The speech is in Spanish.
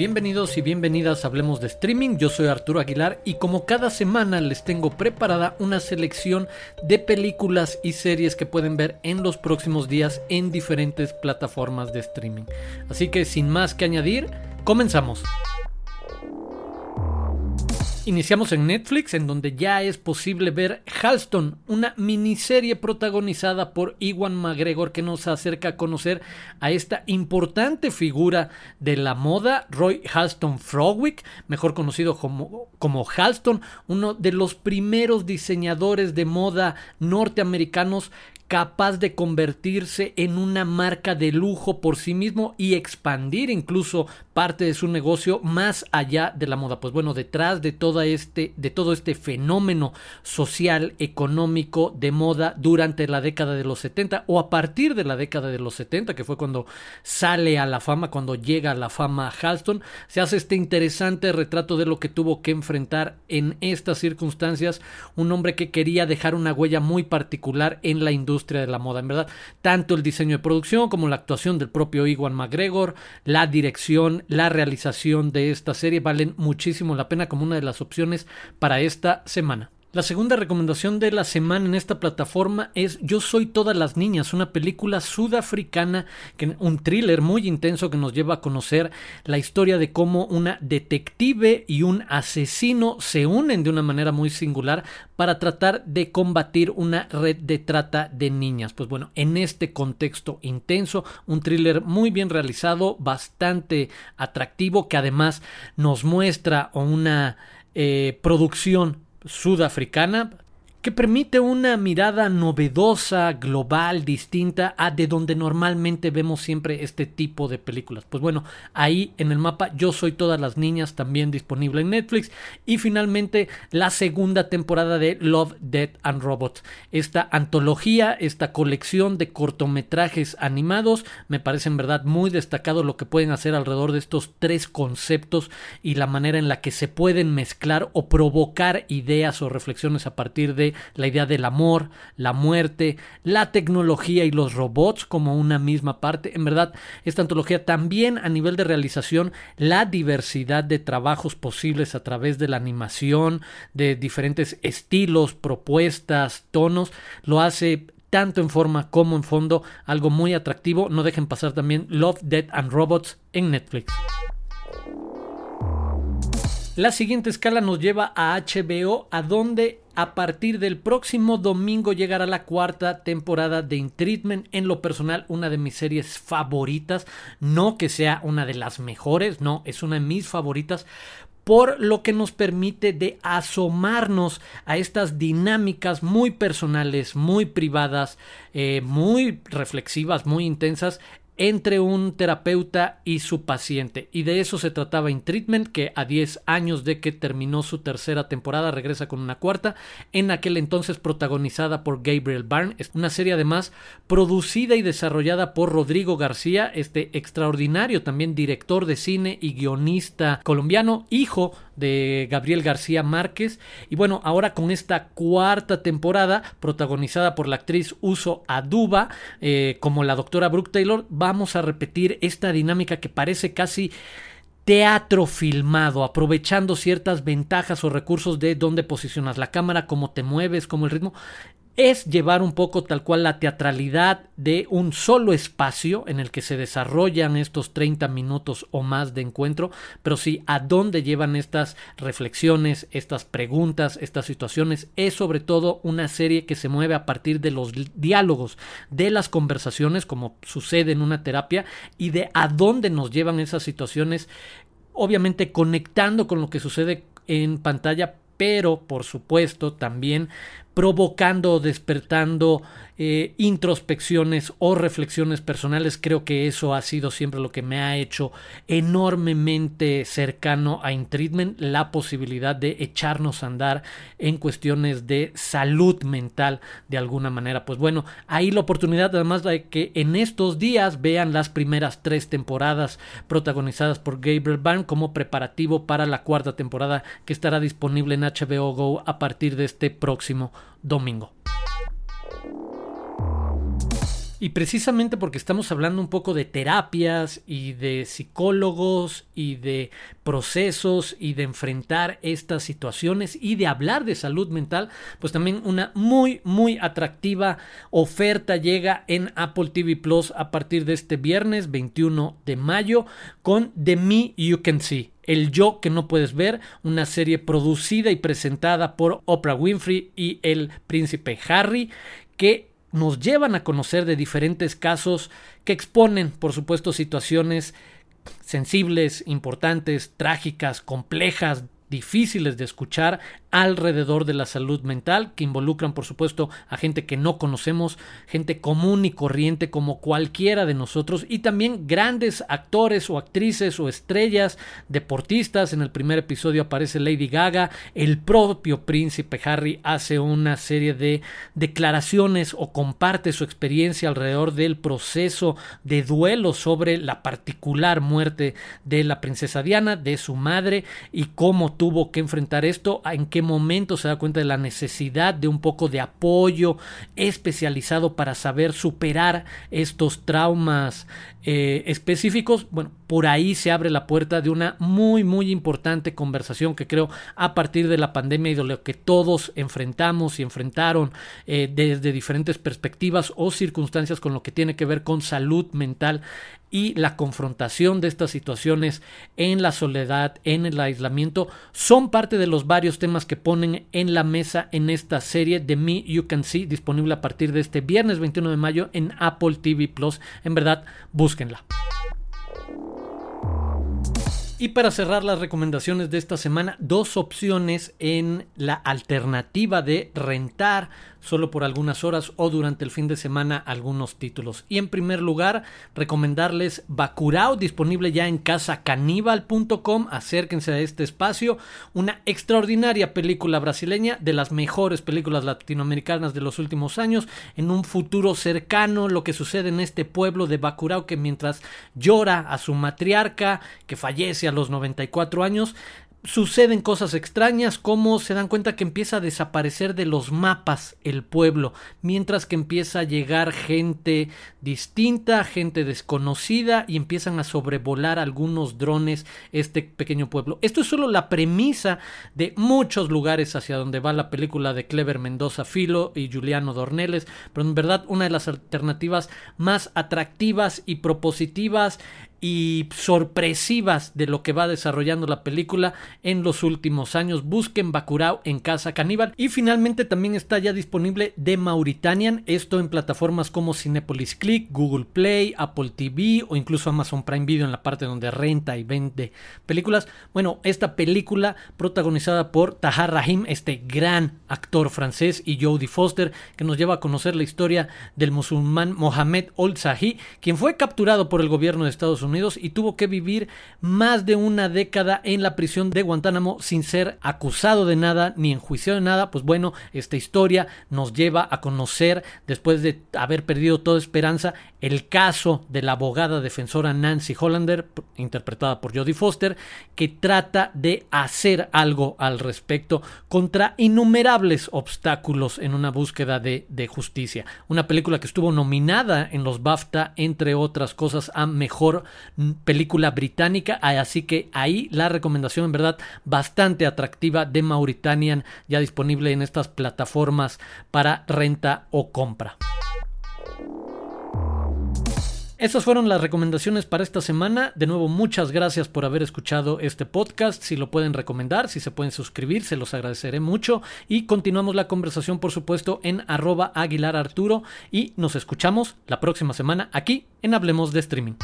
Bienvenidos y bienvenidas a Hablemos de Streaming, yo soy Arturo Aguilar y como cada semana les tengo preparada una selección de películas y series que pueden ver en los próximos días en diferentes plataformas de streaming. Así que sin más que añadir, comenzamos. Iniciamos en Netflix, en donde ya es posible ver Halston, una miniserie protagonizada por Iwan McGregor que nos acerca a conocer a esta importante figura de la moda, Roy Halston Frogwick, mejor conocido como, como Halston, uno de los primeros diseñadores de moda norteamericanos capaz de convertirse en una marca de lujo por sí mismo y expandir incluso parte de su negocio más allá de la moda. Pues bueno, detrás de todo este, de todo este fenómeno social, económico de moda durante la década de los 70 o a partir de la década de los 70, que fue cuando sale a la fama, cuando llega a la fama Halston, se hace este interesante retrato de lo que tuvo que enfrentar en estas circunstancias un hombre que quería dejar una huella muy particular en la industria de la moda. En verdad, tanto el diseño de producción como la actuación del propio Iwan McGregor, la dirección, la realización de esta serie valen muchísimo la pena como una de las opciones para esta semana. La segunda recomendación de la semana en esta plataforma es Yo soy todas las niñas, una película sudafricana, que, un thriller muy intenso que nos lleva a conocer la historia de cómo una detective y un asesino se unen de una manera muy singular para tratar de combatir una red de trata de niñas. Pues bueno, en este contexto intenso, un thriller muy bien realizado, bastante atractivo, que además nos muestra una eh, producción sudafricana que permite una mirada novedosa, global, distinta a de donde normalmente vemos siempre este tipo de películas. Pues bueno, ahí en el mapa Yo soy todas las niñas también disponible en Netflix y finalmente la segunda temporada de Love, Death and Robots. Esta antología, esta colección de cortometrajes animados, me parece en verdad muy destacado lo que pueden hacer alrededor de estos tres conceptos y la manera en la que se pueden mezclar o provocar ideas o reflexiones a partir de la idea del amor, la muerte, la tecnología y los robots como una misma parte. En verdad, esta antología también a nivel de realización, la diversidad de trabajos posibles a través de la animación, de diferentes estilos, propuestas, tonos, lo hace tanto en forma como en fondo, algo muy atractivo. No dejen pasar también Love, Dead and Robots en Netflix. La siguiente escala nos lleva a HBO, a donde a partir del próximo domingo llegará la cuarta temporada de In Treatment. En lo personal, una de mis series favoritas. No que sea una de las mejores, no, es una de mis favoritas por lo que nos permite de asomarnos a estas dinámicas muy personales, muy privadas, eh, muy reflexivas, muy intensas entre un terapeuta y su paciente. Y de eso se trataba In Treatment, que a 10 años de que terminó su tercera temporada regresa con una cuarta, en aquel entonces protagonizada por Gabriel Byrne. Es una serie además producida y desarrollada por Rodrigo García, este extraordinario también director de cine y guionista colombiano, hijo de Gabriel García Márquez. Y bueno, ahora con esta cuarta temporada, protagonizada por la actriz Uso Aduba, eh, como la doctora Brooke Taylor, vamos a repetir esta dinámica que parece casi teatro filmado, aprovechando ciertas ventajas o recursos de dónde posicionas la cámara, cómo te mueves, cómo el ritmo es llevar un poco tal cual la teatralidad de un solo espacio en el que se desarrollan estos 30 minutos o más de encuentro, pero sí a dónde llevan estas reflexiones, estas preguntas, estas situaciones. Es sobre todo una serie que se mueve a partir de los diálogos, de las conversaciones, como sucede en una terapia, y de a dónde nos llevan esas situaciones, obviamente conectando con lo que sucede en pantalla, pero por supuesto también provocando o despertando eh, introspecciones o reflexiones personales. Creo que eso ha sido siempre lo que me ha hecho enormemente cercano a Intreatment, la posibilidad de echarnos a andar en cuestiones de salud mental de alguna manera. Pues bueno, ahí la oportunidad además de que en estos días vean las primeras tres temporadas protagonizadas por Gabriel Byrne como preparativo para la cuarta temporada que estará disponible en HBO Go a partir de este próximo domingo. Y precisamente porque estamos hablando un poco de terapias y de psicólogos y de procesos y de enfrentar estas situaciones y de hablar de salud mental, pues también una muy, muy atractiva oferta llega en Apple TV Plus a partir de este viernes 21 de mayo con The Me You Can See. El Yo que no puedes ver, una serie producida y presentada por Oprah Winfrey y el príncipe Harry, que nos llevan a conocer de diferentes casos que exponen, por supuesto, situaciones sensibles, importantes, trágicas, complejas, difíciles de escuchar alrededor de la salud mental, que involucran por supuesto a gente que no conocemos, gente común y corriente como cualquiera de nosotros, y también grandes actores o actrices o estrellas, deportistas. En el primer episodio aparece Lady Gaga, el propio príncipe Harry hace una serie de declaraciones o comparte su experiencia alrededor del proceso de duelo sobre la particular muerte de la princesa Diana, de su madre, y cómo tuvo que enfrentar esto, en qué momento se da cuenta de la necesidad de un poco de apoyo especializado para saber superar estos traumas eh, específicos. Bueno, por ahí se abre la puerta de una muy, muy importante conversación que creo a partir de la pandemia y de lo que todos enfrentamos y enfrentaron eh, desde diferentes perspectivas o circunstancias con lo que tiene que ver con salud mental y la confrontación de estas situaciones en la soledad, en el aislamiento, son parte de los varios temas que ponen en la mesa en esta serie de Me You Can See, disponible a partir de este viernes 21 de mayo en Apple TV Plus. En verdad, búsquenla. Y para cerrar las recomendaciones de esta semana, dos opciones en la alternativa de rentar solo por algunas horas o durante el fin de semana algunos títulos. Y en primer lugar, recomendarles Bacurao, disponible ya en casacaníbal.com. Acérquense a este espacio. Una extraordinaria película brasileña, de las mejores películas latinoamericanas de los últimos años. En un futuro cercano, lo que sucede en este pueblo de Bacurao, que mientras llora a su matriarca, que fallece a los 94 años, suceden cosas extrañas como se dan cuenta que empieza a desaparecer de los mapas el pueblo, mientras que empieza a llegar gente distinta, gente desconocida y empiezan a sobrevolar algunos drones este pequeño pueblo. Esto es solo la premisa de muchos lugares hacia donde va la película de Clever Mendoza Filo y Juliano Dorneles, pero en verdad una de las alternativas más atractivas y propositivas y sorpresivas de lo que va desarrollando la película en los últimos años. Busquen Bacurao en Casa Caníbal. Y finalmente también está ya disponible The Mauritanian, esto en plataformas como Cinepolis Click, Google Play, Apple TV o incluso Amazon Prime Video en la parte donde renta y vende películas. Bueno, esta película protagonizada por Tahar Rahim, este gran actor francés, y Jodie Foster, que nos lleva a conocer la historia del musulmán Mohamed Old Sahi, quien fue capturado por el gobierno de Estados Unidos y tuvo que vivir más de una década en la prisión de Guantánamo sin ser acusado de nada ni enjuiciado de nada. Pues bueno, esta historia nos lleva a conocer, después de haber perdido toda esperanza, el caso de la abogada defensora Nancy Hollander, interpretada por Jodie Foster, que trata de hacer algo al respecto contra innumerables obstáculos en una búsqueda de, de justicia. Una película que estuvo nominada en los BAFTA, entre otras cosas, a mejor película británica, así que ahí la recomendación en verdad bastante atractiva de Mauritanian ya disponible en estas plataformas para renta o compra. Estas fueron las recomendaciones para esta semana. De nuevo, muchas gracias por haber escuchado este podcast. Si lo pueden recomendar, si se pueden suscribir, se los agradeceré mucho. Y continuamos la conversación, por supuesto, en arroba Aguilar Arturo. Y nos escuchamos la próxima semana aquí en Hablemos de Streaming.